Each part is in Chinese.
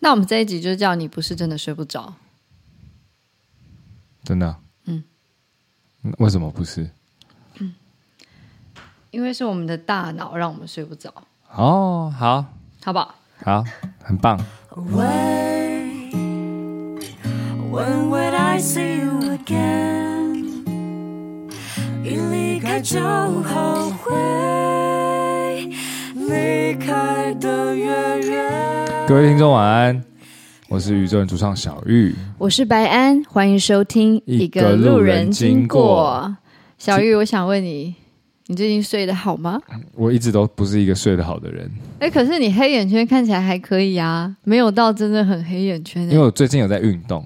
那我们这一集就叫你不是真的睡不着，真的？嗯，为什么不是？嗯，因为是我们的大脑让我们睡不着。哦，好，好不好？好，很棒。When, when would I see you again? 一离开就后悔，离开的越远。各位听众晚安，我是宇宙人主唱小玉，我是白安，欢迎收听一个路人经过。小玉，我想问你。你最近睡得好吗？我一直都不是一个睡得好的人。哎，可是你黑眼圈看起来还可以啊，没有到真的很黑眼圈。因为我最近有在运动。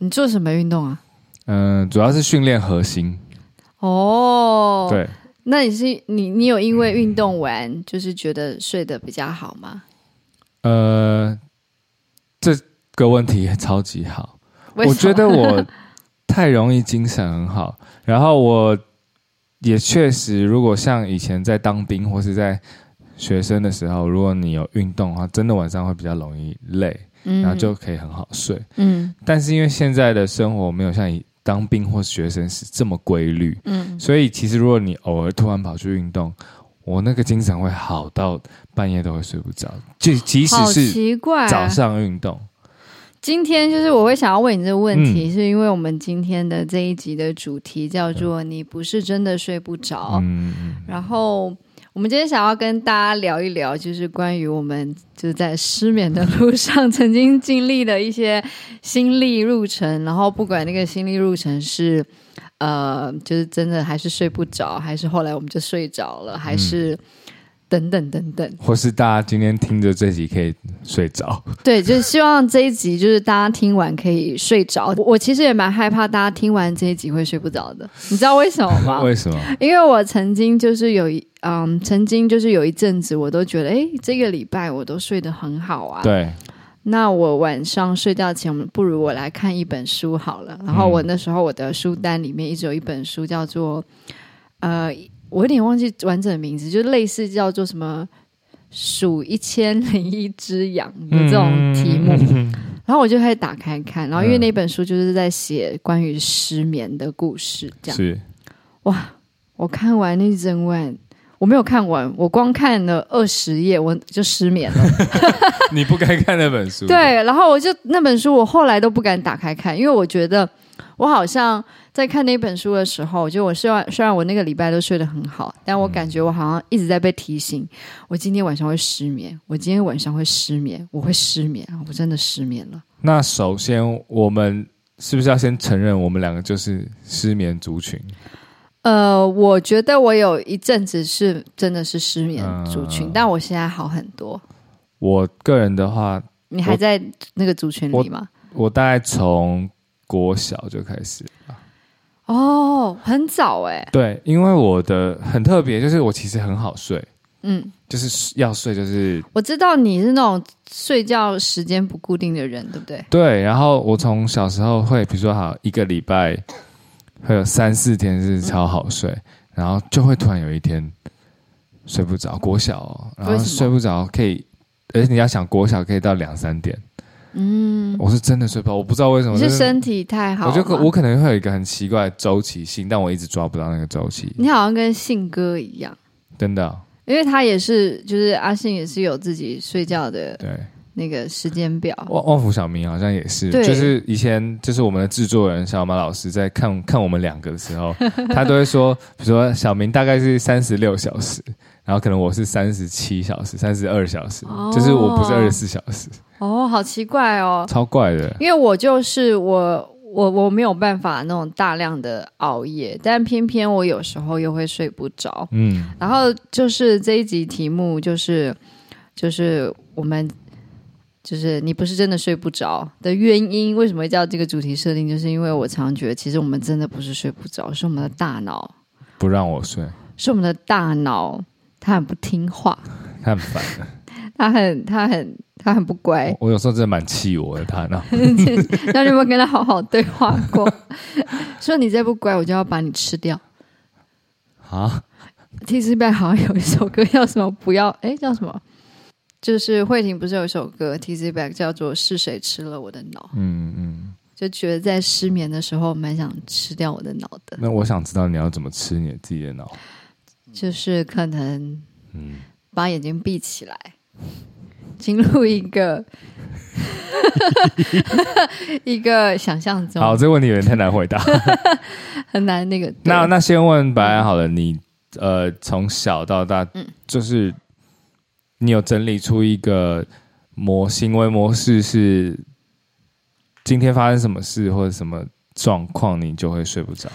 你做什么运动啊？嗯、呃，主要是训练核心。哦，对。那你是你你有因为运动完就是觉得睡得比较好吗？呃，这个问题也超级好。我觉得我太容易精神很好，然后我。也确实，如果像以前在当兵或是在学生的时候，如果你有运动的话，真的晚上会比较容易累，嗯，然后就可以很好睡。嗯，但是因为现在的生活没有像以当兵或学生是这么规律，嗯，所以其实如果你偶尔突然跑去运动，我那个精神会好到半夜都会睡不着，就即使是早上运动。今天就是我会想要问你这个问题，嗯、是因为我们今天的这一集的主题叫做“你不是真的睡不着”，嗯、然后我们今天想要跟大家聊一聊，就是关于我们就是在失眠的路上曾经经历的一些心力路程，然后不管那个心力路程是呃，就是真的还是睡不着，还是后来我们就睡着了，还是。嗯等等等等，或是大家今天听着这集可以睡着，对，就是希望这一集就是大家听完可以睡着。我其实也蛮害怕大家听完这一集会睡不着的，你知道为什么吗？为什么？因为我曾经就是有一嗯，曾经就是有一阵子，我都觉得，哎，这个礼拜我都睡得很好啊。对，那我晚上睡觉前，不如我来看一本书好了。然后我那时候我的书单里面一直有一本书叫做呃。我有点忘记完整的名字，就类似叫做什么“数一千零一只羊”的这种题目，嗯、然后我就开始打开看，然后因为那本书就是在写关于失眠的故事，这样是哇！我看完那整晚，我没有看完，我光看了二十页，我就失眠了。你不该看那本书，对，然后我就那本书，我后来都不敢打开看，因为我觉得我好像。在看那本书的时候，就我虽然虽然我那个礼拜都睡得很好，但我感觉我好像一直在被提醒，我今天晚上会失眠，我今天晚上会失眠，我会失眠，我真的失眠了。那首先，我们是不是要先承认，我们两个就是失眠族群？呃，我觉得我有一阵子是真的是失眠族群，呃、但我现在好很多。我个人的话，你还在那个族群里吗？我，我大概从国小就开始。哦，很早哎。对，因为我的很特别，就是我其实很好睡，嗯，就是要睡就是。我知道你是那种睡觉时间不固定的人，对不对？对，然后我从小时候会，比如说好一个礼拜会有三四天是超好睡，嗯、然后就会突然有一天睡不着。国小、哦，然后睡不着可以，而且你要想国小可以到两三点。嗯，我是真的睡不好，我不知道为什么。是身体太好。我觉得我可能会有一个很奇怪的周期性，但我一直抓不到那个周期。你好像跟信哥一样，真的、哦，因为他也是，就是阿信也是有自己睡觉的对那个时间表。旺旺福小明好像也是，就是以前就是我们的制作人小马老师在看看我们两个的时候，他都会说，比如说小明大概是三十六小时，然后可能我是三十七小时、三十二小时，哦、就是我不是二十四小时。哦，好奇怪哦，超怪的。因为我就是我，我我没有办法那种大量的熬夜，但偏偏我有时候又会睡不着。嗯，然后就是这一集题目就是就是我们就是你不是真的睡不着的原因，为什么会叫这个主题设定？就是因为我常常觉得，其实我们真的不是睡不着，是我们的大脑不让我睡，是我们的大脑它很不听话，它很烦，它很它很。他很不乖，我，我有时候真的蛮气我的 他呢。那你有没有跟他好好对话过？说你再不乖，我就要把你吃掉。啊？T 四 back 好像有一首歌叫什么？不要哎，叫什么？就是慧婷不是有一首歌《Tizzy Back》叫做《是谁吃了我的脑》？嗯嗯，就觉得在失眠的时候蛮想吃掉我的脑的。那我想知道你要怎么吃你自己的脑？就是可能，嗯，把眼睛闭起来，进入一个 一个想象中。好，这个问题有点太难回答，很难那个。那那先问白安好了，你呃从小到大，嗯，就是。你有整理出一个模行为模式，是今天发生什么事或者什么状况，你就会睡不着。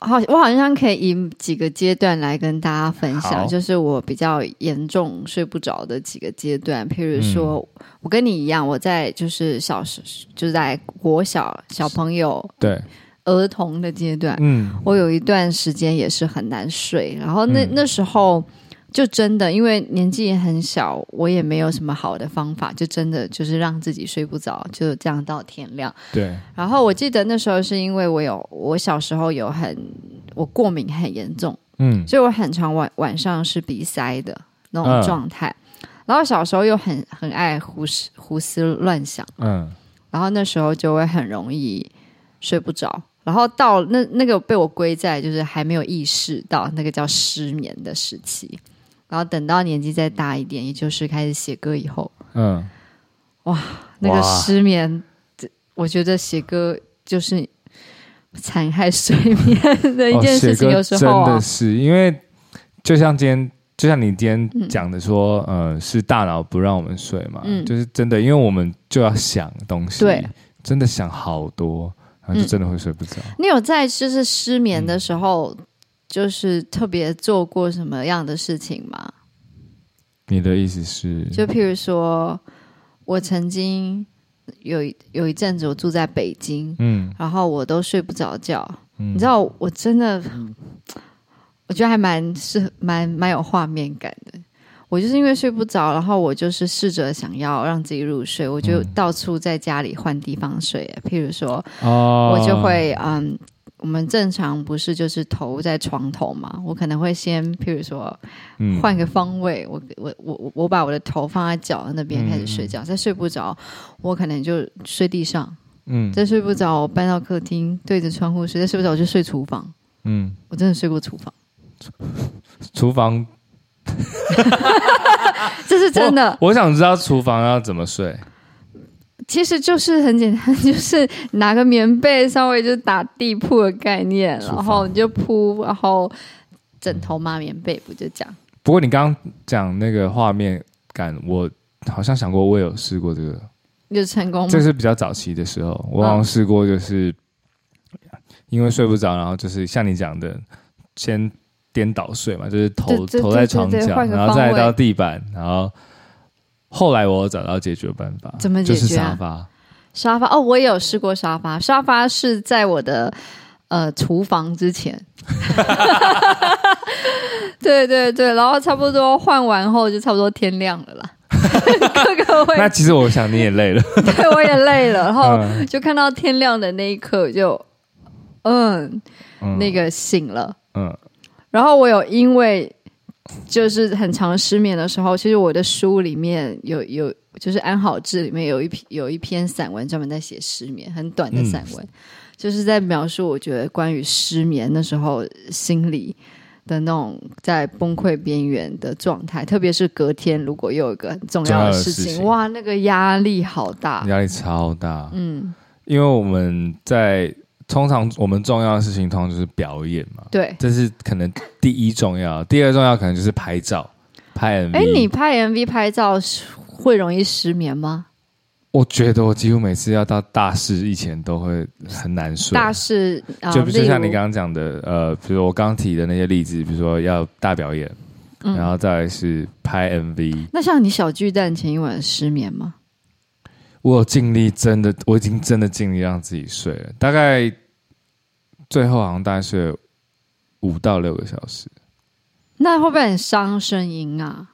好，我好像可以以几个阶段来跟大家分享，就是我比较严重睡不着的几个阶段。譬如说，嗯、我跟你一样，我在就是小时就是在国小小朋友对儿童的阶段，嗯，我有一段时间也是很难睡，然后那、嗯、那时候。就真的，因为年纪也很小，我也没有什么好的方法，就真的就是让自己睡不着，就这样到天亮。对。然后我记得那时候是因为我有，我小时候有很，我过敏很严重，嗯，所以我很常晚晚上是鼻塞的那种状态。嗯。然后小时候又很很爱胡思胡思乱想，嗯，然后那时候就会很容易睡不着。然后到那那个被我归在就是还没有意识到那个叫失眠的时期。然后等到年纪再大一点，也就是开始写歌以后，嗯，哇，那个失眠，我觉得写歌就是残害睡眠的一件事情。有时候、啊、真的是因为，就像今天，就像你今天讲的说，嗯、呃，是大脑不让我们睡嘛，嗯，就是真的，因为我们就要想东西，对，真的想好多，然后就真的会睡不着。嗯、你有在就是失眠的时候？嗯就是特别做过什么样的事情吗？你的意思是？就譬如说，我曾经有有一阵子我住在北京，嗯，然后我都睡不着觉，嗯，你知道，我真的，我觉得还蛮是蛮蛮有画面感的。我就是因为睡不着，然后我就是试着想要让自己入睡，我就到处在家里换地方睡。譬如说，哦，我就会嗯。我们正常不是就是头在床头嘛？我可能会先，譬如说，换个方位，嗯、我我我我把我的头放在脚那边开始睡觉。再、嗯、睡不着，我可能就睡地上。嗯，再睡不着，我搬到客厅对着窗户睡。再睡不着，我就睡厨房。嗯，我真的睡过厨房。厨房，这是真的我。我想知道厨房要怎么睡。其实就是很简单，就是拿个棉被，稍微就打地铺的概念，然后你就铺，然后枕头嘛，棉被不就这样？不过你刚刚讲那个画面感，我好像想过，我有试过这个，有成功吗？这是比较早期的时候，我好像试过，就是因为睡不着，然后就是像你讲的，先颠倒睡嘛，就是头头在床角，然后再到地板，然后。后来我找到解决办法，怎么解决？就是沙发，沙发？哦，我也有试过沙发。沙发是在我的呃厨房之前，对对对，然后差不多换完后就差不多天亮了啦。各个会，那其实我想你也累了，对，我也累了，然后就看到天亮的那一刻就嗯，嗯，那个醒了，嗯，然后我有因为。就是很长失眠的时候，其实我的书里面有有，就是安好志里面有一篇有一篇散文专门在写失眠，很短的散文，嗯，就是在描述我觉得关于失眠的时候心理的那种在崩溃边缘的状态，特别是隔天如果又有一个很重要的事情，事情。哇，那个压力好大，压力超大，嗯，因为我们在。通常我们重要的事情，通常就是表演嘛。对，这是可能第一重要。第二重要可能就是拍照、拍 MV。哎，你拍 MV 拍照会容易失眠吗？我觉得我几乎每次要到大事以前都会很难睡。大事就就像你刚刚讲的，呃，比如我刚提的那些例子，比如说要大表演，嗯、然后再来是拍 MV。那像你小巨蛋前一晚失眠吗？我有尽力，真的，我已经真的尽力让自己睡了，大概最后好像大概睡了五到六个小时。那会不会很伤声音啊？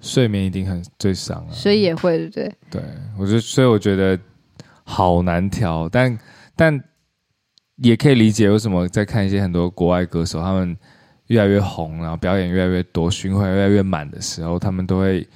睡眠一定很最伤啊，所以也会对不对？对，我觉得，所以我觉得好难调，但但也可以理解为什么在看一些很多国外歌手，他们越来越红，然后表演越来越多，巡回越来越满的时候，他们都会。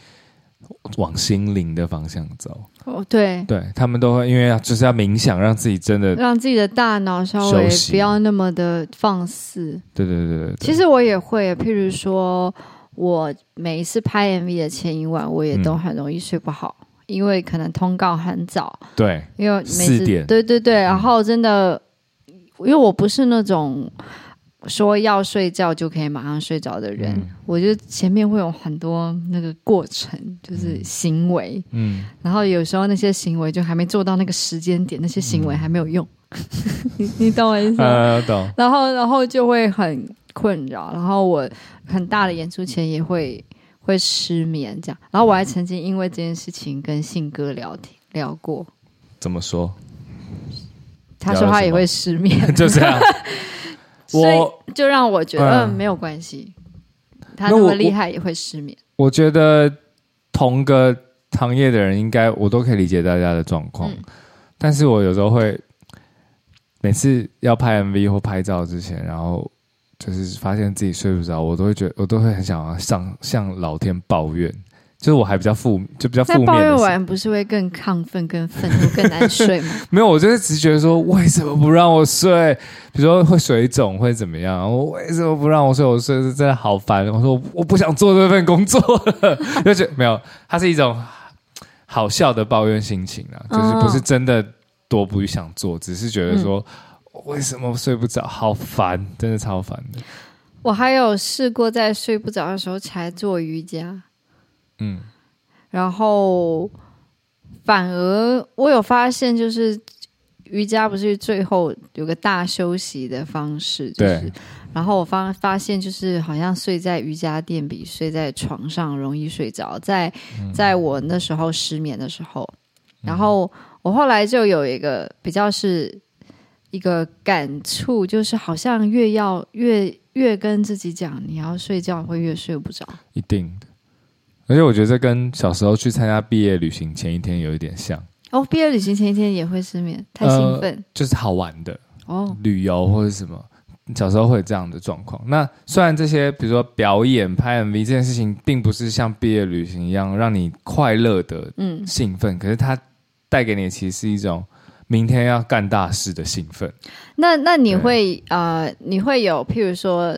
往心灵的方向走。哦，对，对他们都会因为就是要冥想，让自己真的让自己的大脑稍微不要那么的放肆。对对对对，对，其实我也会，譬如说我每一次拍 MV 的前一晚，我也都很容易睡不好，嗯、因为可能通告很早。对，因为每次四点。对对对，然后真的，因为我不是那种。说要睡觉就可以马上睡着的人，嗯、我觉得前面会有很多那个过程，就是行为，嗯，然后有时候那些行为就还没做到那个时间点，那些行为还没有用，嗯、你你懂我意思吗？呃、懂。然后然后就会很困扰，然后我很大的演出前也会会失眠，这样。然后我还曾经因为这件事情跟信哥聊天聊过，怎么说？他说他也会失眠，就这样。所以就让我觉得，嗯，没有关系。他那么厉害也会失眠。我，我觉得同个行业的人，应该我都可以理解大家的状况。嗯，但是我有时候会每次要拍 MV 或拍照之前，然后就是发现自己睡不着，我都会觉得，我都会很想要上向老天抱怨。就是我还比较负，就比较负面。抱怨完不是会更亢奋、更愤怒、更难睡吗？没有，我就是直觉得说，为什么不让我睡？比如说会水肿，会怎么样？我为什么不让我睡？我睡是真的好烦。我说我不想做这份工作了，就觉得没有，它是一种好笑的抱怨心情啊，就是不是真的多不想做，只是觉得说、嗯、为什么睡不着，好烦，真的超烦的。我还有试过在睡不着的时候起来做瑜伽。嗯，然后反而我有发现，就是瑜伽不是最后有个大休息的方式，就是，对。然后我发发现，就是好像睡在瑜伽垫比睡在床上容易睡着，在在我那时候失眠的时候，然后我后来就有一个比较是一个感触，就是好像越要越越跟自己讲你要睡觉，会越睡不着，一定的。而且我觉得这跟小时候去参加毕业旅行前一天有一点像哦。毕业旅行前一天也会失眠，太兴奋，呃、就是好玩的哦，旅游或者什么，小时候会有这样的状况。那虽然这些，比如说表演、拍 MV 这件事情，并不是像毕业旅行一样让你快乐的嗯兴奋，嗯、可是它带给你其实是一种明天要干大事的兴奋。那那你会对呃，你会有譬如说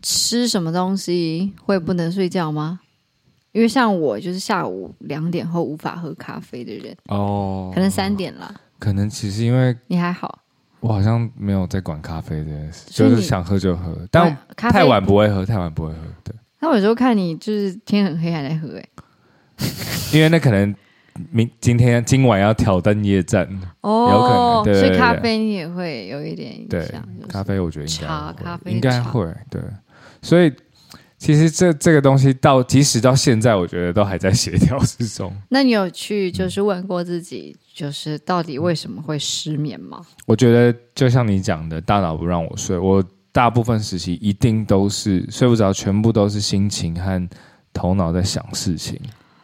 吃什么东西会不能睡觉吗？因为像我就是下午两点后无法喝咖啡的人哦，可能三点了。可能其实因为你还好，我好像没有在管咖啡这件事，就是想喝就喝，但太晚不会喝，太晚不会喝。对，那我有时候看你就是天很黑还在喝哎，因为那可能明今天今晚要挑灯夜战哦，有可能对，所以咖啡你也会有一点影响。对，咖啡我觉得应该茶咖啡应该会对，所以。其实这这个东西到即使到现在，我觉得都还在协调之中。那你有去就是问过自己，就是到底为什么会失眠吗？我觉得就像你讲的，大脑不让我睡，我大部分时期一定都是睡不着，全部都是心情和头脑在想事情。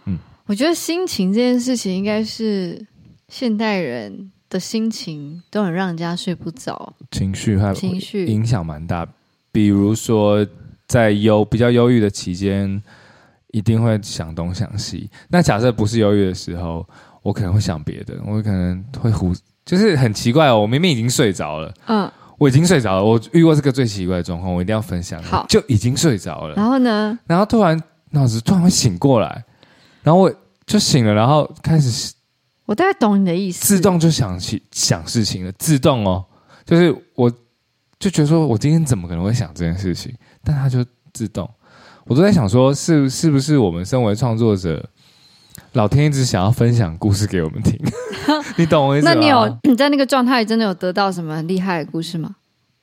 嗯，我觉得心情这件事情应该是现代人的心情都很让人家睡不着，情绪和情绪影响蛮大，比如说。在忧比较忧郁的期间，一定会想东想西。那假设不是忧郁的时候，我可能会想别的，我可能会胡，就是很奇怪哦。我明明已经睡着了，嗯，我已经睡着了。我遇过这个最奇怪的状况，我一定要分享。好，就已经睡着了。然后呢？然后突然脑子突然会醒过来，然后我就醒了，然后开始，我大概懂你的意思，自动就想起想事情了，自动哦，就是我就觉得说我今天怎么可能会想这件事情？但它就自动，我都在想说，是是不是我们身为创作者，老天一直想要分享故事给我们听？你懂我意思吗？那你有你在那个状态真的有得到什么厉害的故事吗？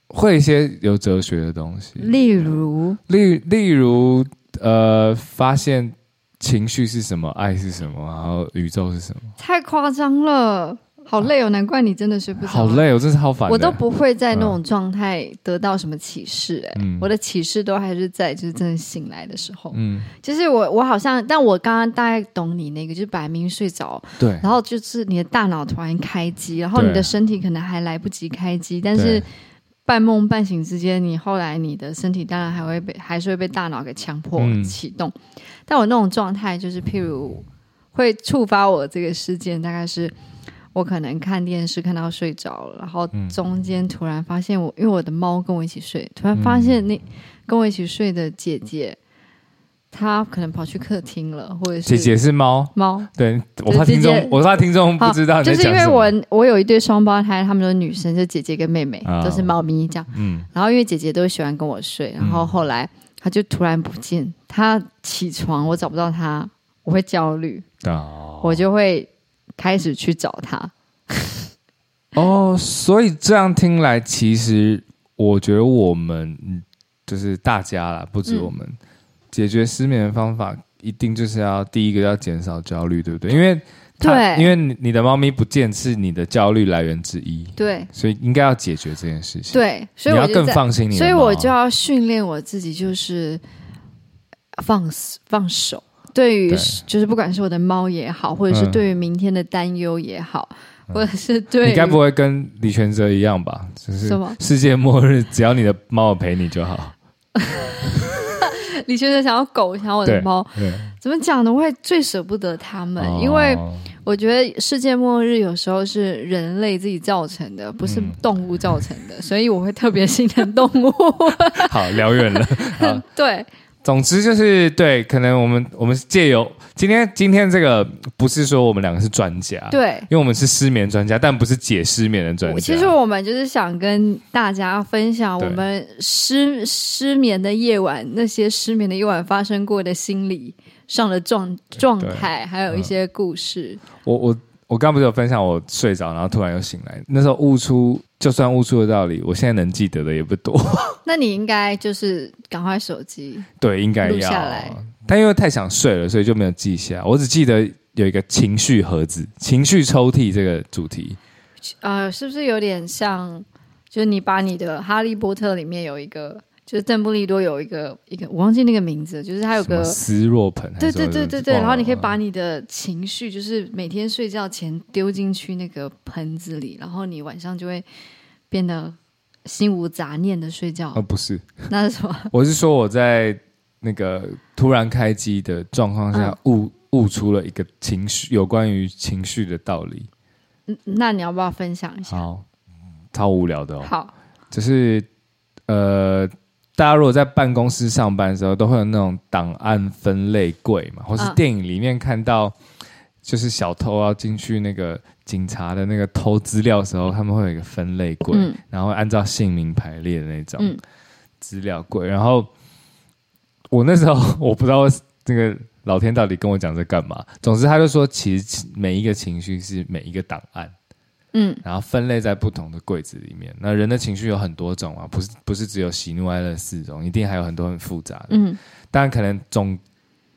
会一些有哲学的东西，例如，例例如，呃，发现情绪是什么，爱是什么，然后宇宙是什么？太夸张了。好累哦，难怪你真的睡不着。好累哦，真是好烦。我都不会在那种状态得到什么启示，哎，嗯、我的启示都还是在就是真的醒来的时候。嗯，就是我我好像，但我刚刚大概懂你那个，就是摆明睡着，对，然后就是你的大脑突然开机，然后你的身体可能还来不及开机，但是半梦半醒之间，你后来你的身体当然还会被还是会被大脑给强迫启动。嗯、但我那种状态就是，譬如会触发我这个事件，大概是我可能看电视看到睡着了，然后中间突然发现我，因为我的猫跟我一起睡，突然发现那跟我一起睡的姐姐。她可能跑去客厅了，或者是姐姐是猫猫，对，我怕听众，我怕听众不知道，就是因为我我有一对双胞胎，他们都是女生，就姐姐跟妹妹、哦、都是猫咪这样，嗯，然后因为姐姐都喜欢跟我睡，然后后来她就突然不见，她起床我找不到她，我会焦虑，哦，我就会开始去找他，哦，所以这样听来，其实我觉得我们就是大家啦，不止我们。嗯解决失眠的方法，一定就是要第一个要减少焦虑，对不对？因为对，因为你你的猫咪不见是你的焦虑来源之一，对，所以应该要解决这件事情。对，所以你要更放心你的。所以我就要训练我自己，就是放放手。对于就是不管是我的猫也好，或者是对于明天的担忧也好，嗯、或者是对你该不会跟李全哲一样吧？就是什么世界末日，只要你的猫陪你就好。李学哲想要狗，想要我的猫，怎么讲呢？我会最舍不得他们，哦、因为我觉得世界末日有时候是人类自己造成的，不是动物造成的，嗯、所以我会特别 心疼动物。好，聊远了。对。总之就是对，可能我们我们借由今天今天这个不是说我们两个是专家，对，因为我们是失眠专家，但不是解失眠的专家。其实我们就是想跟大家分享我们失失眠的夜晚，那些失眠的夜晚发生过的心理上的状状态，还有一些故事。嗯、我我。我刚不是有分享我睡着，然后突然又醒来。那时候悟出，就算悟出的道理，我现在能记得的也不多。那你应该就是赶快手机 对，应该要录下来。但因为太想睡了，所以就没有记下。我只记得有一个情绪盒子、情绪抽屉这个主题。呃，是不是有点像？就是你把你的《哈利波特》里面有一个。就是邓布利多有一个一个，我忘记那个名字，就是他有个斯若盆，对对对对对，然后你可以把你的情绪，就是每天睡觉前丢进去那个盆子里，然后你晚上就会变得心无杂念的睡觉。哦，不是，那是什么？我是说我在那个突然开机的状况下悟悟出了一个情绪，有关于情绪的道理。嗯，那你要不要分享一下？好，超无聊的哦。好，就是呃。大家如果在办公室上班的时候，都会有那种档案分类柜嘛，或是电影里面看到，就是小偷要进去那个警察的那个偷资料的时候，他们会有一个分类柜，嗯、然后按照姓名排列的那种资料柜。然后我那时候我不知道这个老天到底跟我讲这干嘛，总之他就说，其实每一个情绪是每一个档案。嗯，然后分类在不同的柜子里面。那人的情绪有很多种啊，不是不是只有喜怒哀乐四种，一定还有很多很复杂的。嗯，当然可能总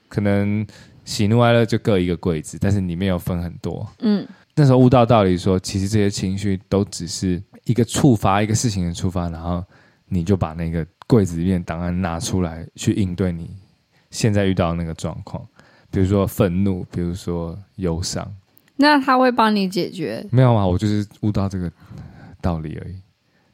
可能喜怒哀乐就各一个柜子，但是里面有分很多。嗯，那时候悟到道理说，其实这些情绪都只是一个触发一个事情的触发，然后你就把那个柜子里面档案拿出来去应对你现在遇到的那个状况，比如说愤怒，比如说忧伤。那他会帮你解决？没有啊，我就是悟到这个道理而已。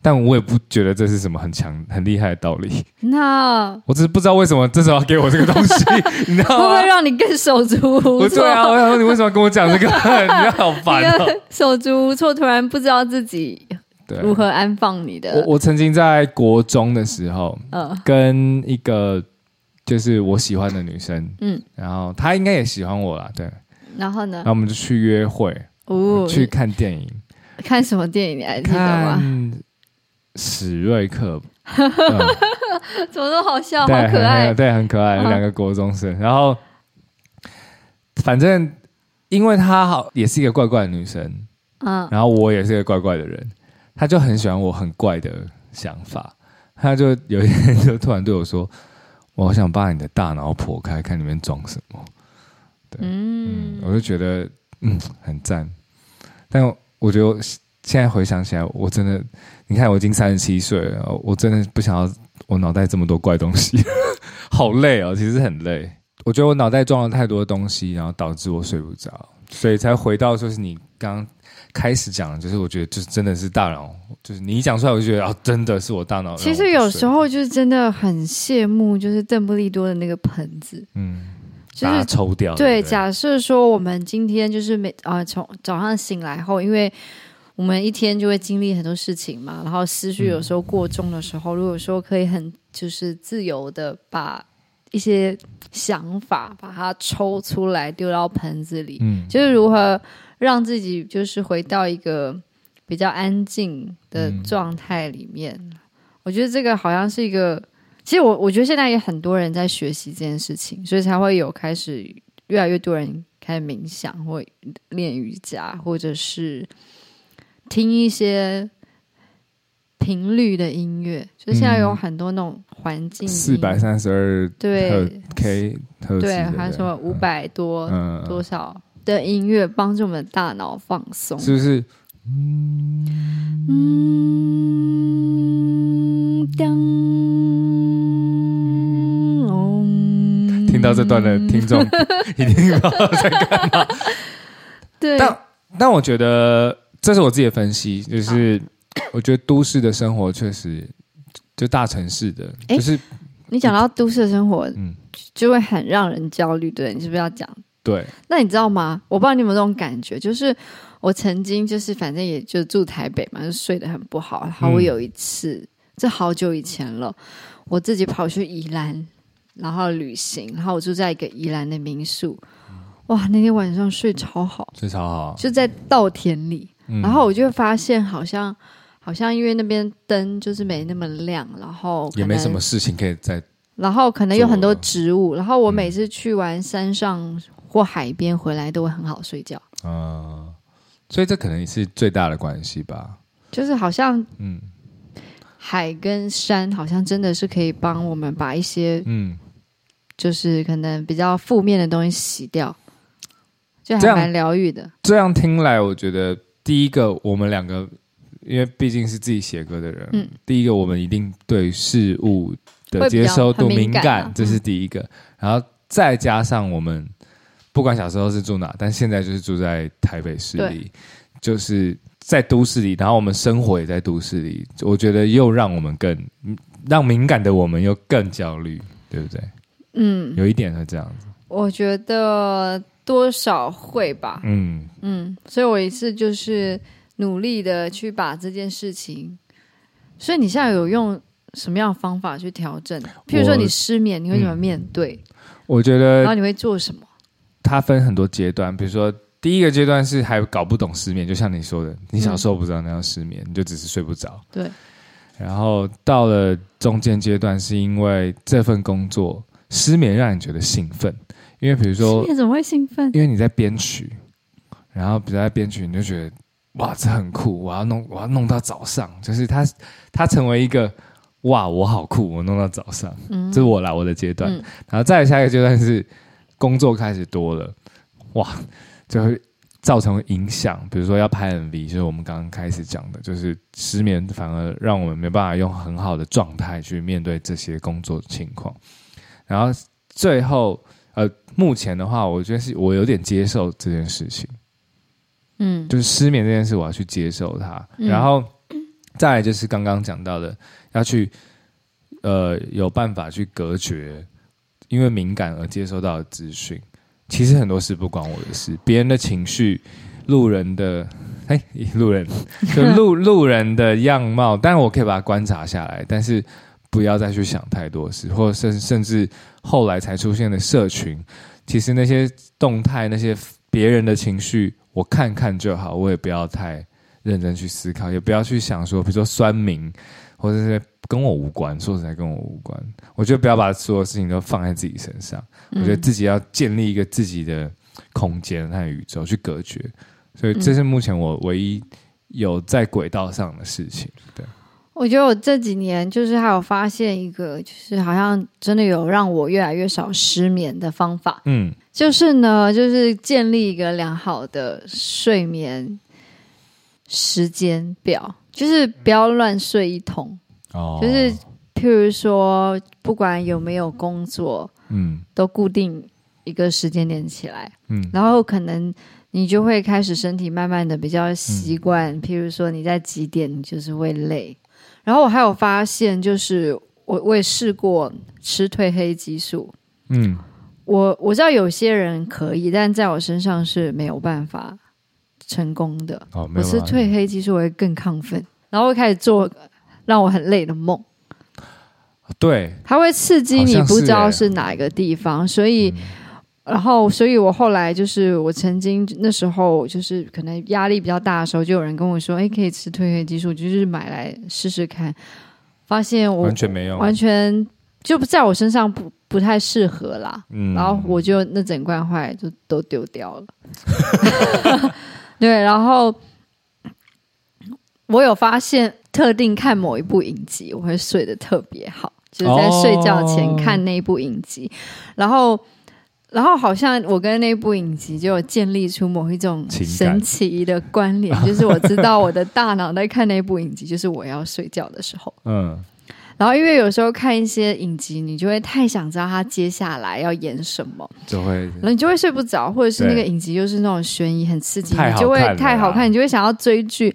但我也不觉得这是什么很强、很厉害的道理。那 我只是不知道为什么这时候要给我这个东西，你知道吗？会不会让你更手足无措？对啊，我想说你为什么要跟我讲这个？你好烦啊！手足无措，突然不知道自己如何安放你的。我我曾经在国中的时候，嗯，跟一个就是我喜欢的女生，嗯，然后她应该也喜欢我啦，对。然后呢？然后我们就去约会，哦，去看电影。看什么电影？你还记得吗？看史瑞克，怎么都好笑，好可爱，对，很可爱，有两个国中生。然后，反正因为她好，也是一个怪怪的女生，嗯，然后我也是一个怪怪的人，她就很喜欢我很怪的想法。她就有一天就突然对我说：“我好想把你的大脑剖开，看里面装什么。”嗯，我就觉得嗯很赞，但我觉得我现在回想起来，我真的，你看我已经三十七岁了，我真的不想要我脑袋这么多怪东西，好累哦，其实很累。我觉得我脑袋装了太多东西，然后导致我睡不着，所以才回到就是你刚刚开始讲的，就是我觉得就是真的是大脑，就是你一讲出来，我就觉得啊，真的是我大脑。其实有时候就是真的很羡慕，就是邓布利多的那个盆子，嗯，就是、抽掉。对，假设说我们今天就是每啊从早上醒来后，因为我们一天就会经历很多事情嘛，然后思绪有时候过重的时候，嗯、如果说可以很就是自由的把。一些想法，把它抽出来丢到盆子里，嗯，就是如何让自己就是回到一个比较安静的状态里面。嗯，我觉得这个好像是一个，其实我我觉得现在也很多人在学习这件事情，所以才会有开始越来越多人开始冥想或练瑜伽，或者是听一些。频率的音乐，就现在有很多那种环境四百三十二对 K 特对，还有什么五百多、嗯、多少的音乐帮助我们大脑放松，是不是？嗯嗯，到这段的听众 一定不知道在干嘛。对，但但我觉得这是我自己的分析，就是。我觉得都市的生活确实，就大城市的，欸、就是你讲到都市的生活，嗯，就会很让人焦虑，对，你是不是要讲？对，那你知道吗？我不知道你有没有这种感觉，就是我曾经就是反正也就住台北嘛，就睡得很不好。然后我有一次，嗯、这好久以前了，我自己跑去宜兰，然后旅行，然后我住在一个宜兰的民宿，哇，那天晚上睡超好，睡超好，就在稻田里，嗯、然后我就发现好像。好像因为那边灯就是没那么亮，然后也没什么事情可以在，然后可能有很多植物，然后我每次去完山上或海边回来都会很好睡觉。嗯，所以这可能也是最大的关系吧。就是好像，嗯，海跟山好像真的是可以帮我们把一些，嗯，就是可能比较负面的东西洗掉，就还蛮疗愈的。这样听来，我觉得第一个我们两个。因为毕竟是自己写歌的人，嗯、第一个我们一定对事物的接收度敏感，敏感啊、这是第一个。嗯、然后再加上我们不管小时候是住哪，但现在就是住在台北市里，就是在都市里，然后我们生活也在都市里，我觉得又让我们更让敏感的我们又更焦虑，对不对？嗯，有一点是这样子。我觉得多少会吧。嗯嗯，所以我一次就是。努力的去把这件事情，所以你现在有用什么样的方法去调整？譬如说你失眠，你会怎么面对？我觉得，然后你会做什么？它分很多阶段，比如说第一个阶段是还搞不懂失眠，就像你说的，你小时候不知道那叫失眠，嗯、你就只是睡不着。对。然后到了中间阶段，是因为这份工作失眠让你觉得兴奋，因为比如说失眠怎么会兴奋？因为你在编曲，然后比如在编曲，你就觉得。哇，这很酷！我要弄，我要弄到早上，就是它它成为一个哇，我好酷！我弄到早上，嗯，这是我来我的阶段。嗯、然后再下一个阶段是工作开始多了，哇，就会造成影响。比如说要拍 MV，就是我们刚刚开始讲的，就是失眠反而让我们没办法用很好的状态去面对这些工作情况。然后最后，呃，目前的话，我觉得是我有点接受这件事情。嗯，就是失眠这件事，我要去接受它。嗯、然后，再来就是刚刚讲到的，要去呃有办法去隔绝，因为敏感而接收到的资讯。其实很多事不关我的事，别人的情绪、路人的哎，路人 就路路人的样貌，当然我可以把它观察下来，但是不要再去想太多事，或者甚甚至后来才出现的社群，其实那些动态、那些别人的情绪。我看看就好，我也不要太认真去思考，也不要去想说，比如说酸民，或者是跟我无关。说实在，跟我无关。我觉得不要把所有事情都放在自己身上。嗯、我觉得自己要建立一个自己的空间和宇宙去隔绝。所以这是目前我唯一有在轨道上的事情。对，我觉得我这几年就是还有发现一个，就是好像真的有让我越来越少失眠的方法。嗯。就是呢，就是建立一个良好的睡眠时间表，就是不要乱睡一通。哦，就是譬如说，不管有没有工作，嗯，都固定一个时间点起来，嗯，然后可能你就会开始身体慢慢的比较习惯。嗯、譬如说你在几点，你就是会累。然后我还有发现，就是我我也试过吃褪黑激素。嗯，我我知道有些人可以，但在我身上是没有办法成功的。我吃褪黑激素我会更亢奋，然后会开始做让我很累的梦。对，它会刺激你不知道是哪一个地方，所以。嗯然后，所以我后来就是，我曾经那时候就是可能压力比较大的时候，就有人跟我说：“哎，可以吃褪黑激素，就是买来试试看。”发现我完全没有，完全就不在我身上不不太适合啦。嗯，然后我就那整罐后来就都丢掉了。对，然后我有发现，特定看某一部影集，我会睡得特别好，就是在睡觉前看那一部影集，哦、然后。然后好像我跟那部影集就有建立出某一种神奇的关联，就是我知道我的大脑在看那部影集，就是我要睡觉的时候。嗯。然后因为有时候看一些影集，你就会太想知道他接下来要演什么，就会，然后你就会睡不着，或者是那个影集就是那种悬疑很刺激，你就会太好看，你就会想要追剧。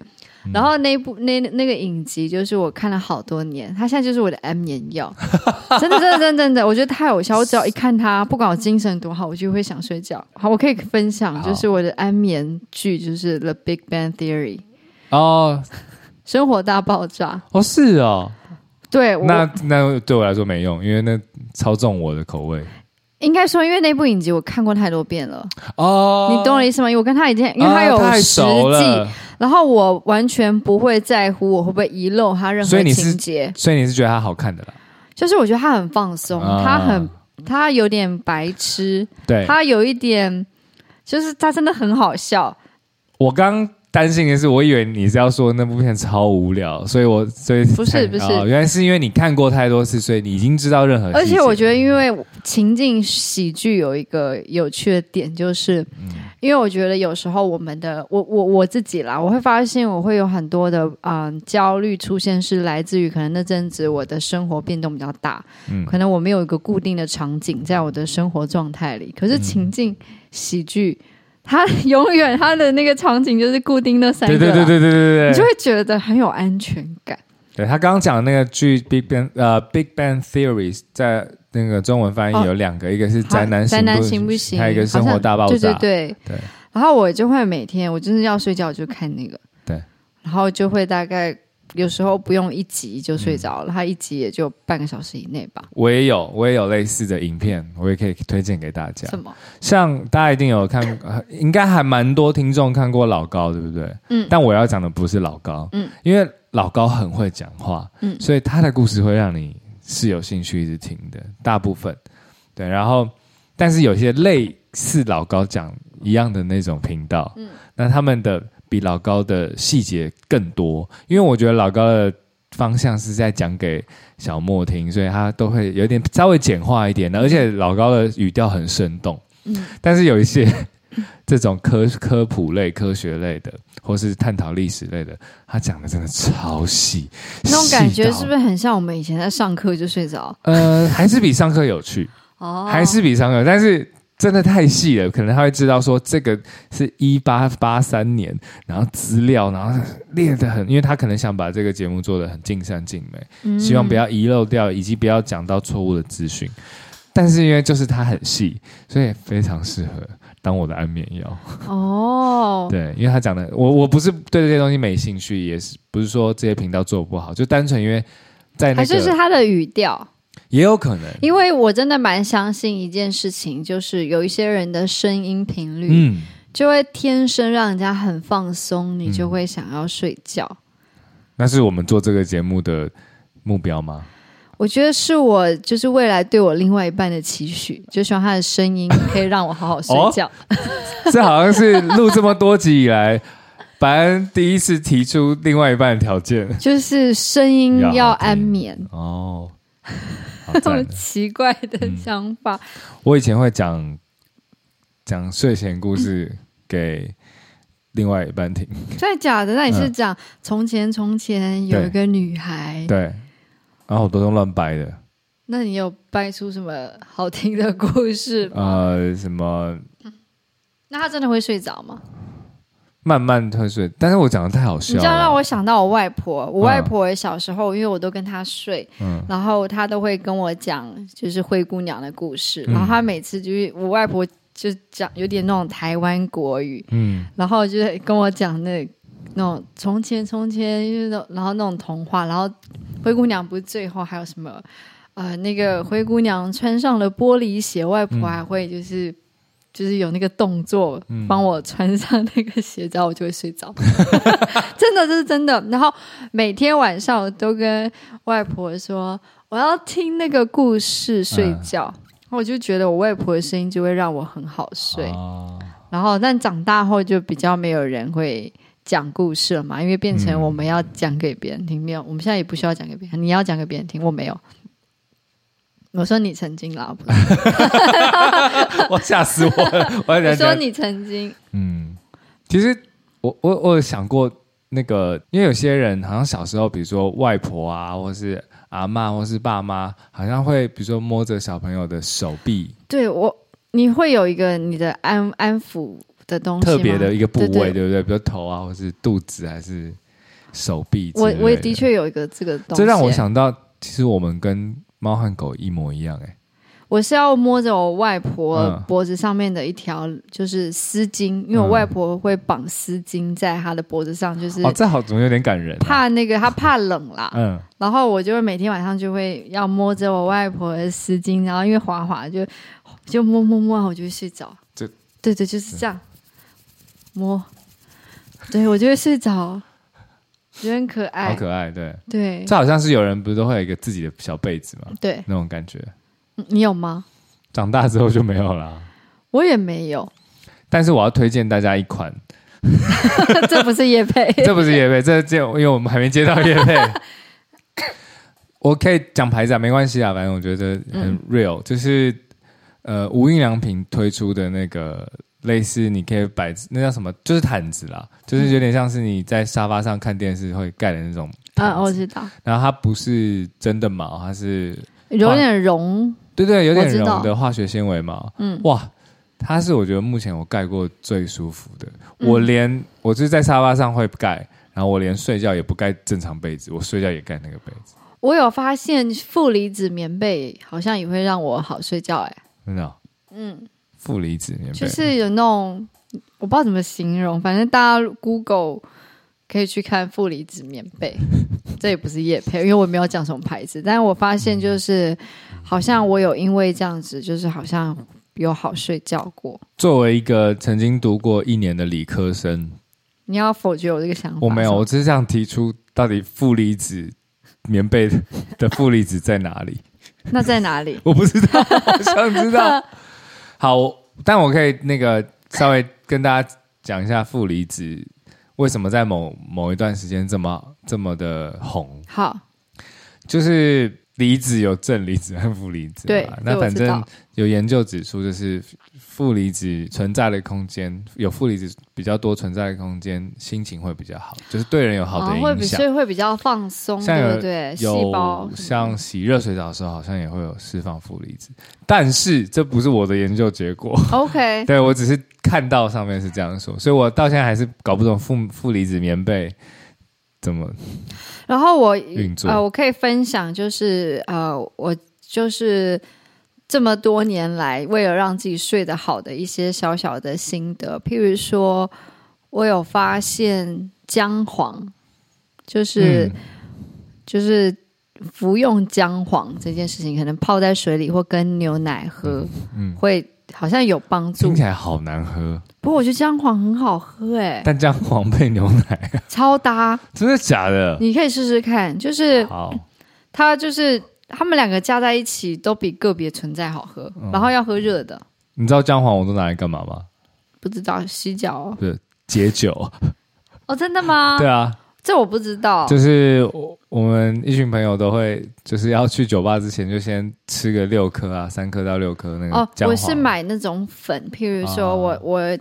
然后那部那那个影集就是我看了好多年，它现在就是我的安眠药，真的真的真的真的，我觉得太有效。我只要一看它，不管我精神多好，我就会想睡觉。好，我可以分享，就是我的安眠剧就是《The Big Bang Theory》哦，《生活大爆炸》哦，是哦，对，那那对我来说没用，因为那超重我的口味。应该说，因为那部影集我看过太多遍了哦，你懂我的意思吗？因为我跟他已经，因为他有十季。然后我完全不会在乎我会不会遗漏他任何情节，所以你是觉得他好看的啦？就是我觉得他很放松，啊、他很他有点白痴，对，他有一点，就是他真的很好笑。我刚。担心的是，我以为你是要说那部片超无聊，所以我所以不是不是、哦，原来是因为你看过太多次，所以你已经知道任何。而且我觉得，因为情境喜剧有一个有趣的点，就是、嗯、因为我觉得有时候我们的我我我自己啦，我会发现我会有很多的嗯、呃、焦虑出现，是来自于可能那阵子我的生活变动比较大，嗯，可能我没有一个固定的场景在我的生活状态里，可是情境喜剧。他永远他的那个场景就是固定那三个，对对对对对对对，你就会觉得很有安全感。对，他刚刚讲的那个剧《Big Bang》呃，《Big Bang Theory》在那个中文翻译有两个，哦、一个是宅男宅男行不行？还有一个生活大爆炸。对对对对。然后我就会每天，我就是要睡觉就看那个。对。然后就会大概。有时候不用一集就睡着了，他、嗯、一集也就半个小时以内吧。我也有，我也有类似的影片，我也可以推荐给大家。什么？像大家一定有看，应该还蛮多听众看过老高，对不对？嗯。但我要讲的不是老高，嗯，因为老高很会讲话，嗯，所以他的故事会让你是有兴趣一直听的，大部分。对，然后，但是有些类似老高讲一样的那种频道，嗯，那他们的。比老高的细节更多，因为我觉得老高的方向是在讲给小莫听，所以他都会有点稍微简化一点的，而且老高的语调很生动。嗯，但是有一些 这种科科普类、科学类的，或是探讨历史类的，他讲的真的超细，那种感觉是不是很像我们以前在上课就睡着？呃，还是比上课有趣哦，还是比上课，但是。真的太细了，可能他会知道说这个是一八八三年，然后资料，然后列得很，因为他可能想把这个节目做得很尽善尽美，嗯、希望不要遗漏掉，以及不要讲到错误的资讯。但是因为就是它很细，所以非常适合当我的安眠药。哦，对，因为他讲的，我我不是对这些东西没兴趣，也是不是说这些频道做不好，就单纯因为在那个还是是他的语调。也有可能，因为我真的蛮相信一件事情，就是有一些人的声音频率，嗯，就会天生让人家很放松，你就会想要睡觉。嗯。那是我们做这个节目的目标吗？我觉得是我就是未来对我另外一半的期许，就希望他的声音可以让我好好睡觉。哦、这好像是录这么多集以来，白恩第一次提出另外一半的条件，就是声音要安眠哦。这么奇怪的想法。嗯、我以前会讲讲睡前故事给另外一半听。真的假的？那你是讲从前从前有一个女孩？对，然后我都用乱掰的。那你有掰出什么好听的故事吗？呃，什么那他真的会睡着吗？慢慢会睡，但是我讲的太好笑了。你这样让我想到我外婆，我外婆小时候，嗯、因为我都跟她睡，嗯，然后她都会跟我讲，就是灰姑娘的故事。嗯、然后她每次就是我外婆就讲有点那种台湾国语，嗯，然后就跟我讲那那种从前从前，因为然后那种童话，然后灰姑娘不是最后还有什么呃那个灰姑娘穿上了玻璃鞋，外婆还会就是。就是有那个动作，帮我穿上那个鞋，然后我就会睡着。真的，这是真的。然后每天晚上我都跟外婆说，我要听那个故事睡觉。嗯、我就觉得我外婆的声音就会让我很好睡。哦、然后，但长大后就比较没有人会讲故事了嘛，因为变成我们要讲给别人听。没有，我们现在也不需要讲给别人，你要讲给别人听，我没有。我说你曾经啦，我吓死我了！我说你曾经，嗯，其实我我我有想过那个，因为有些人好像小时候，比如说外婆啊，或是阿嬷，或是爸妈，好像会比如说摸着小朋友的手臂，对我，你会有一个你的安安抚的东西，特别的一个部位，对，对，对不对？比如头啊，或是肚子，还是手臂？我我也的确有一个这个东西，这让我想到，其实我们跟猫和狗一模一样哎、欸，我是要摸着我外婆脖子上面的一条就是丝巾，嗯、因为我外婆会绑丝巾在她的脖子上，就是哦，这好总有点感人、啊，怕那个她怕冷啦，嗯，然后我就会每天晚上就会要摸着我外婆的丝巾，然后因为滑滑就就摸摸摸，我就会睡着，就对对，就是这样、嗯、摸，对我就会睡着。觉得很可爱，好可爱，对。对，这好像是有人不是都会有一个自己的小被子嘛？对，那种感觉，你有吗？长大之后就没有了，我也没有。但是我要推荐大家一款，这不是叶配，这不是叶配，这这因为我们还没接到叶配，我可以讲牌子啊，没关系啊，反正我觉得很 real，、嗯、就是呃无印良品推出的那个。类似你可以摆那叫什么，就是毯子啦，就是有点像是你在沙发上看电视会盖的那种。啊，我知道。然后它不是真的毛，它是有点绒。对对，有点绒的化学纤维毛。嗯，哇，它是我觉得目前我盖过最舒服的。嗯、我连我就是在沙发上会盖，然后我连睡觉也不盖正常被子，我睡觉也盖那个被子。我有发现负离子棉被好像也会让我好睡觉，哎，真的。嗯。负离子棉被就是有那种我不知道怎么形容，反正大家 Google 可以去看负离子棉被，这也不是叶配，因为我没有讲什么牌子，但是我发现就是好像我有因为这样子，就是好像有好睡觉过。作为一个曾经读过一年的理科生，你要否决我这个想法？我没有，我只是想提出，到底负离子棉被的负离子在哪里？那在哪里？我不知道，我想知道。好，但我可以那个稍微跟大家讲一下负离子为什么在某某一段时间这么这么的红。好，就是离子有正离子和负离子。对，那反正有研究指出，就是。负离子存在的空间，有负离子比较多存在的空间，心情会比较好，就是对人有好的影响，会所以会比较放松，对不对？细胞像洗热水澡的时候，好像也会有释放负离子，但是这不是我的研究结果。OK，对，我只是看到上面是这样说，所以我到现在还是搞不懂负负离子棉被怎么。然后我呃，我可以分享，就是呃，我就是。这么多年来，为了让自己睡得好的一些小小的心得，譬如说，我有发现姜黄，就是、嗯、就是服用姜黄这件事情，可能泡在水里或跟牛奶喝，嗯，嗯会好像有帮助。听起来好难喝，不过我觉得姜黄很好喝哎。但姜黄配牛奶 超搭，真的假的？你可以试试看，就是好，它就是。他们两个加在一起都比个别存在好喝，嗯、然后要喝热的。你知道姜黄我都拿来干嘛吗？不知道，洗脚、哦。不是解酒。哦，真的吗？对啊，这我不知道。就是我我们一群朋友都会，就是要去酒吧之前就先吃个六颗啊，三颗到六颗那个。哦，我是买那种粉，譬如说我、啊、我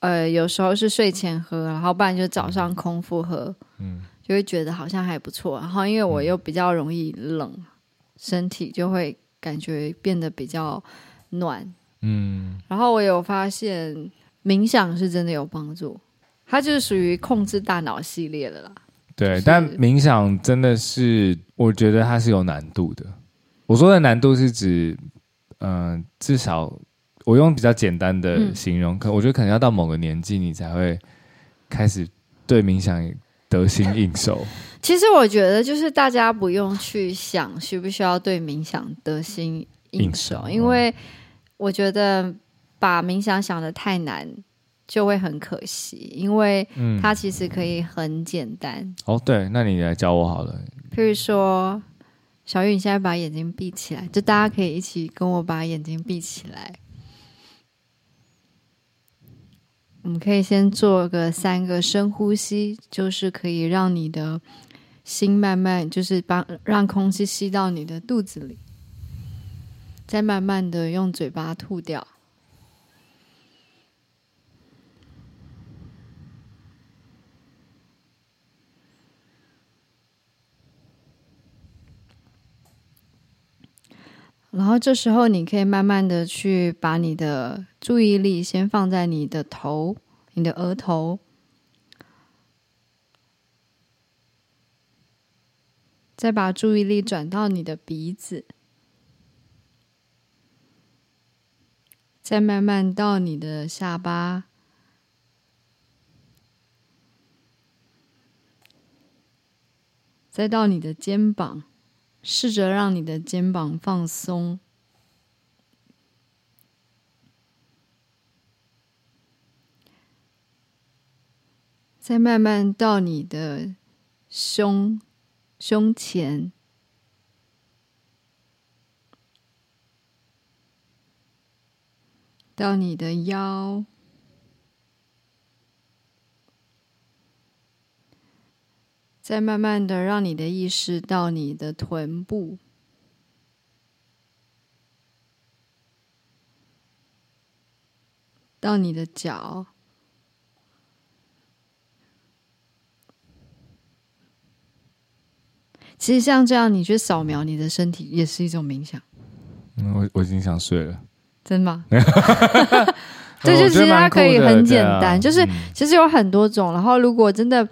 呃有时候是睡前喝，然后不然就早上空腹喝，嗯，就会觉得好像还不错。然后因为我又比较容易冷。身体就会感觉变得比较暖，嗯，然后我有发现，冥想是真的有帮助，它就是属于控制大脑系列的啦。对，就是、但冥想真的是，我觉得它是有难度的。我说的难度是指，嗯、呃，至少我用比较简单的形容，可、嗯、我觉得可能要到某个年纪，你才会开始对冥想得心应手。其实我觉得，就是大家不用去想需不需要对冥想得心应手，应手因为我觉得把冥想想的太难，就会很可惜。因为它其实可以很简单。嗯、哦，对，那你来教我好了。譬如说。小玉，你现在把眼睛闭起来，就大家可以一起跟我把眼睛闭起来。我们可以先做个三个深呼吸，就是可以让你的心慢慢，就是把让空气吸到你的肚子里，再慢慢的用嘴巴吐掉。然后这时候，你可以慢慢的去把你的注意力先放在你的头、你的额头，再把注意力转到你的鼻子，再慢慢到你的下巴，再到你的肩膀。试着让你的肩膀放松，再慢慢到你的胸、胸前，到你的腰。再慢慢的让你的意识到你的臀部，到你的脚。其实像这样，你去扫描你的身体，也是一种冥想。嗯，我我已经想睡了。真的吗？对，就其实它可以很简单，就是其实有很多种。然后如果真的。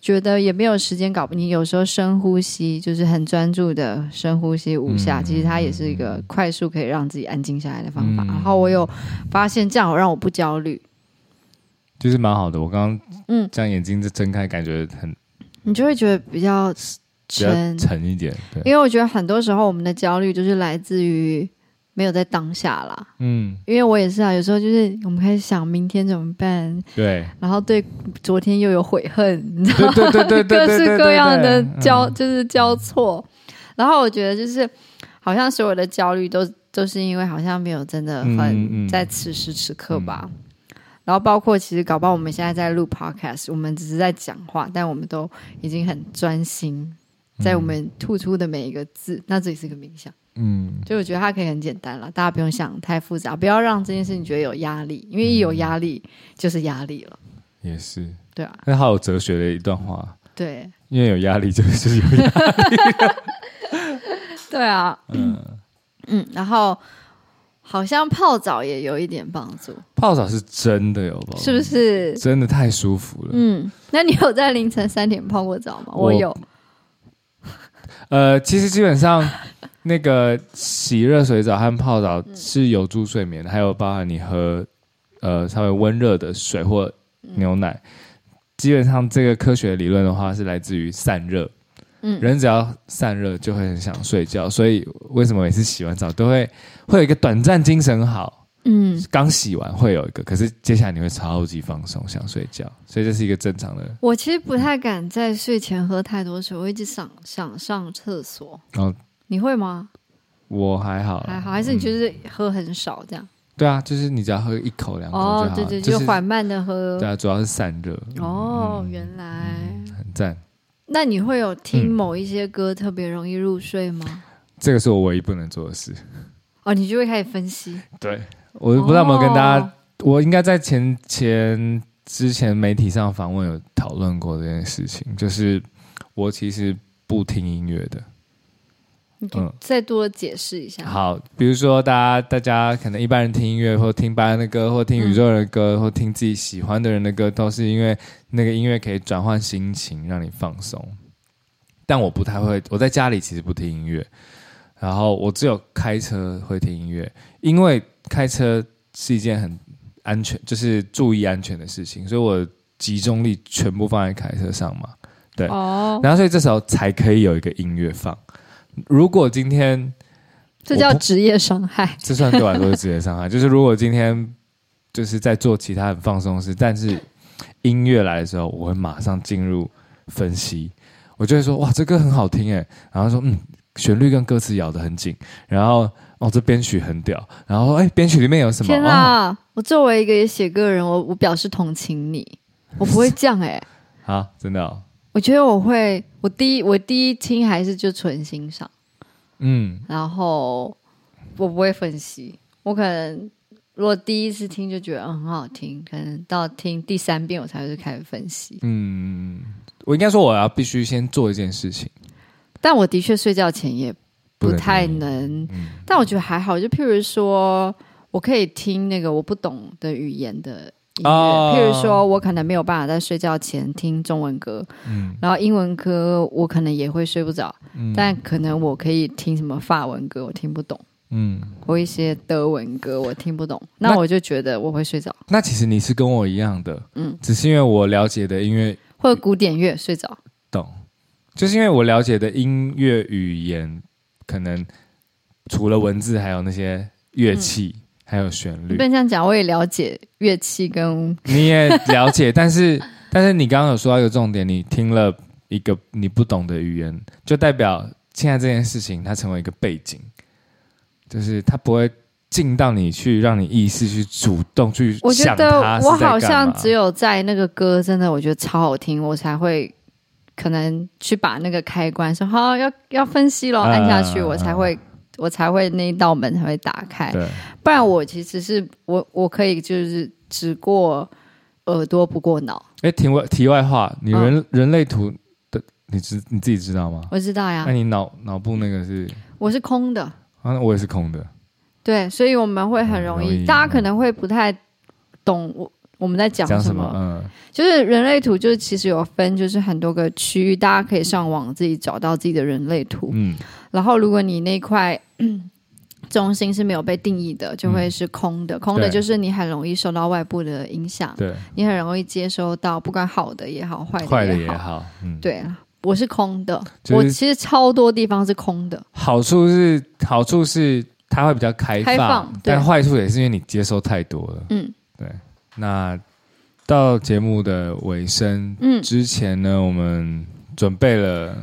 觉得也没有时间搞不，你有时候深呼吸，就是很专注的深呼吸五下，嗯、其实它也是一个快速可以让自己安静下来的方法。嗯、然后我有发现这样，让我不焦虑，就是蛮好的。我刚刚嗯，这样眼睛就睁开，感觉很，你就会觉得比较沉沉一点。对，因为我觉得很多时候我们的焦虑就是来自于。没有在当下啦，嗯，因为我也是啊，有时候就是我们开始想明天怎么办，对，然后对昨天又有悔恨，你知道吗？对对对对，各式各样的交就是交错，然后我觉得就是好像所有的焦虑都都是因为好像没有真的很在此时此刻吧，然后包括其实搞不好我们现在在录 podcast，我们只是在讲话，但我们都已经很专心在我们吐出的每一个字，嗯、那这也是个冥想。嗯，就我觉得它可以很简单了，大家不用想太复杂，不要让这件事情觉得有压力，因为一有压力就是压力了。也是，对啊，那好有哲学的一段话。对，因为有压力就是有压力。对啊，嗯嗯，然后好像泡澡也有一点帮助。泡澡是真的有帮助，是不是？真的太舒服了。嗯，那你有在凌晨三点泡过澡吗？我，我有。呃，其实基本上。那个洗热水澡和泡澡是有助睡眠的，还有包含你喝呃稍微温热的水或牛奶。基本上这个科学理论的话是来自于散热。嗯，人只要散热就会很想睡觉，所以为什么每次洗完澡都会会有一个短暂精神好？嗯，刚洗完会有一个，可是接下来你会超级放松，想睡觉，所以这是一个正常的。我其实不太敢在睡前喝太多水，我一直想想上厕所。哦。你会吗？我还好，还好，还是你就是喝很少这样？对啊，就是你只要喝一口两口就好。哦，对对，就缓慢的喝。对啊，主要是散热。哦，原来很赞。那你会有听某一些歌特别容易入睡吗？这个是我唯一不能做的事。哦，你就会开始分析。对，我不知道有没有跟大家，我应该在前前之前媒体上访问有讨论过这件事情，就是我其实不听音乐的。嗯，再多解释一下。好，比如说大家大家可能一般人听音乐，或听白人的歌，或听宇宙人的歌，嗯、或听自己喜欢的人的歌，都是因为那个音乐可以转换心情，让你放松。但我不太会，我在家里其实不听音乐，然后我只有开车会听音乐，因为开车是一件很安全，就是注意安全的事情，所以我集中力全部放在开车上嘛。对，哦，然后所以这时候才可以有一个音乐放。如果今天这叫职业伤害，这算对我来说是职业伤害。就是如果今天就是在做其他很放松的事，但是音乐来的时候，我会马上进入分析。我就会说：“哇，这歌很好听哎！”然后说：“嗯，旋律跟歌词咬得很紧。”然后哦，这编曲很屌。然后哎，编曲里面有什么？天啊！哦、我作为一个写歌人，我我表示同情你。我不会这样哎。好，真的、哦。我觉得我会，我第一我第一听还是就纯欣赏，嗯，然后我不会分析，我可能如果第一次听就觉得很好听，可能到听第三遍我才会开始分析。嗯，我应该说我要必须先做一件事情，但我的确睡觉前也不太能，嗯、但我觉得还好，就譬如说我可以听那个我不懂的语言的。哦，譬如说，我可能没有办法在睡觉前听中文歌，嗯，然后英文歌我可能也会睡不着，嗯，但可能我可以听什么法文歌，我听不懂，嗯，或一些德文歌我听不懂，那，那我就觉得我会睡着。那其实你是跟我一样的，嗯，只是因为我了解的音乐或者古典乐睡着，懂，就是因为我了解的音乐语言，可能除了文字，还有那些乐器。嗯还有旋律，不能这样讲。我也了解乐器，跟你也了解，但是但是你刚刚有说到一个重点，你听了一个你不懂的语言，就代表现在这件事情它成为一个背景，就是它不会进到你去，让你意识去主动去想。我觉得我好像只有在那个歌真的我觉得超好听，我才会可能去把那个开关说好要要分析咯，按下去，呃、我才会。我才会那一道门才会打开，不然我其实是我我可以就是只过耳朵不过脑。哎，题外题外话，你人、嗯、人类图的你知你自己知道吗？我知道呀。那你脑脑部那个是？我是空的。啊，我也是空的。对，所以我们会很容易，容易大家可能会不太懂我我们在讲什么。什么嗯，就是人类图，就是其实有分，就是很多个区域，大家可以上网自己找到自己的人类图。嗯。然后，如果你那块 中心是没有被定义的，就会是空的。嗯、空的就是你很容易受到外部的影响，对，你很容易接收到不管好的也好，坏的也好，坏的也好，嗯，对，我是空的，就是、我其实超多地方是空的。好处是好处是它会比较开放，开放，但坏处也是因为你接收太多了。嗯，对。那到节目的尾声，嗯，之前呢，我们准备了。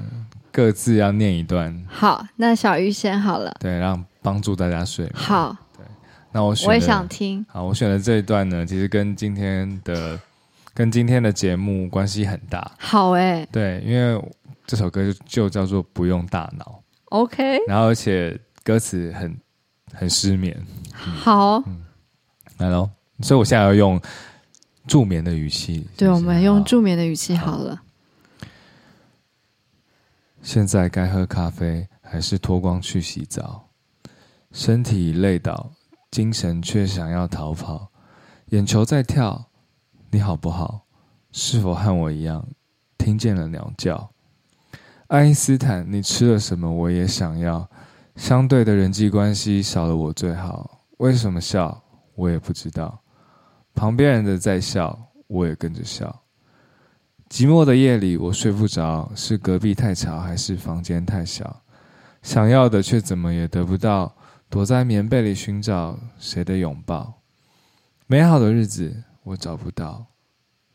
各自要念一段。好，那小鱼先好了。对，让帮助大家睡。好，对，那我选。我也想听。好，我选的这一段呢，其实跟今天的跟今天的节目关系很大。好哎、欸。对，因为这首歌就就叫做不用大脑。OK。然后，而且歌词很很失眠。嗯、好。嗯。来喽，所以我现在要用助眠的语气。对，我们用助眠的语气好了。现在该喝咖啡还是脱光去洗澡？身体累倒，精神却想要逃跑。眼球在跳，你好不好？是否和我一样听见了鸟叫？爱因斯坦，你吃了什么？我也想要。相对的人际关系少了我最好。为什么笑？我也不知道。旁边人的在笑，我也跟着笑。寂寞的夜里，我睡不着，是隔壁太吵，还是房间太小？想要的却怎么也得不到，躲在棉被里寻找谁的拥抱？美好的日子我找不到，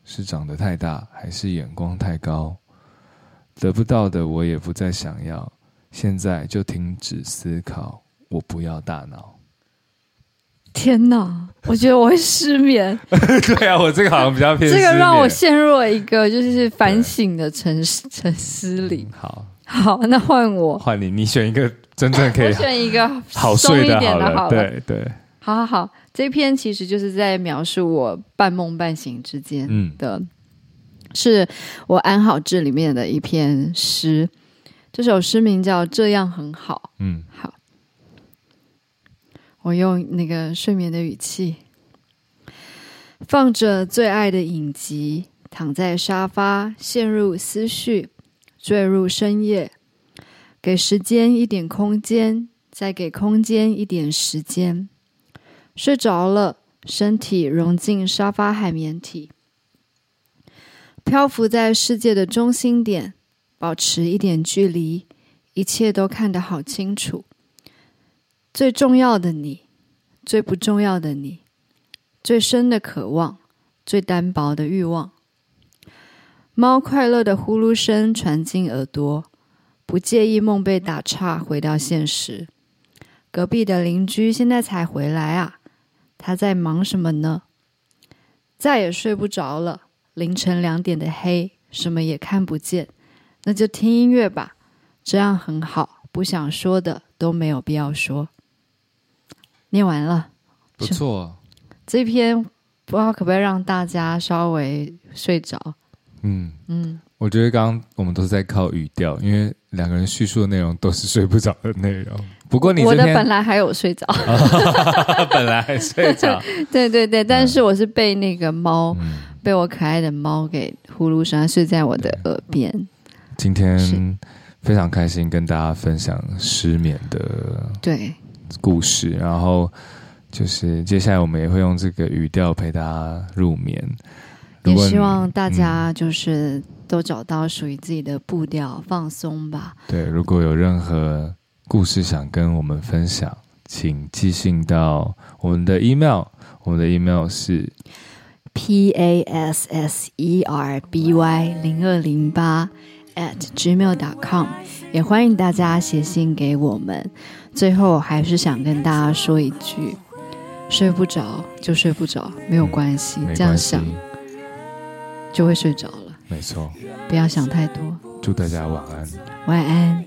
是长得太大，还是眼光太高？得不到的我也不再想要，现在就停止思考，我不要大脑。天哪！我觉得我会失眠。对啊，我这个好像比较偏。这个让我陷入了一个就是反省的沉沉思里。好，好，那换我。换你，你选一个真正可以。我选一个好睡一点的，好了。对对。好好好，这篇其实就是在描述我半梦半醒之间的，嗯、是我安好志里面的一篇诗。这首诗名叫《这样很好》。嗯，好，我用那个睡眠的语气，放着最爱的影集，躺在沙发，陷入思绪，坠入深夜，给时间一点空间，再给空间一点时间，睡着了，身体融进沙发海绵体，漂浮在世界的中心点。保持一点距离，一切都看得好清楚。最重要的你，最不重要的你，最深的渴望，最单薄的欲望。猫快乐的呼噜声传进耳朵，不介意梦被打岔，回到现实。隔壁的邻居现在才回来啊，他在忙什么呢？再也睡不着了。凌晨两点的黑，什么也看不见。那就听音乐吧，这样很好。不想说的都没有必要说。念完了，不错。这篇不知道可不可以让大家稍微睡着？嗯嗯，我觉得刚刚我们都是在靠语调，因为两个人叙述的内容都是睡不着的内容。不过你我的本来还有睡着，本来还睡着。对对对，但是我是被那个猫，嗯、被我可爱的猫给呼噜声，睡在我的耳边。今天非常开心跟大家分享失眠的对故事，然后就是接下来我们也会用这个语调陪大家入眠，也希望大家就是都找到属于自己的步调，嗯、放松吧。对，如果有任何故事想跟我们分享，请寄信到我们的 email，我们的 email 是 p a s s e r b y 零二零八。at gmail.com，也欢迎大家写信给我们。最后还是想跟大家说一句，睡不着就睡不着，没有关系，这样想就会睡着了。没错，不要想太多。祝大家晚安。晚安。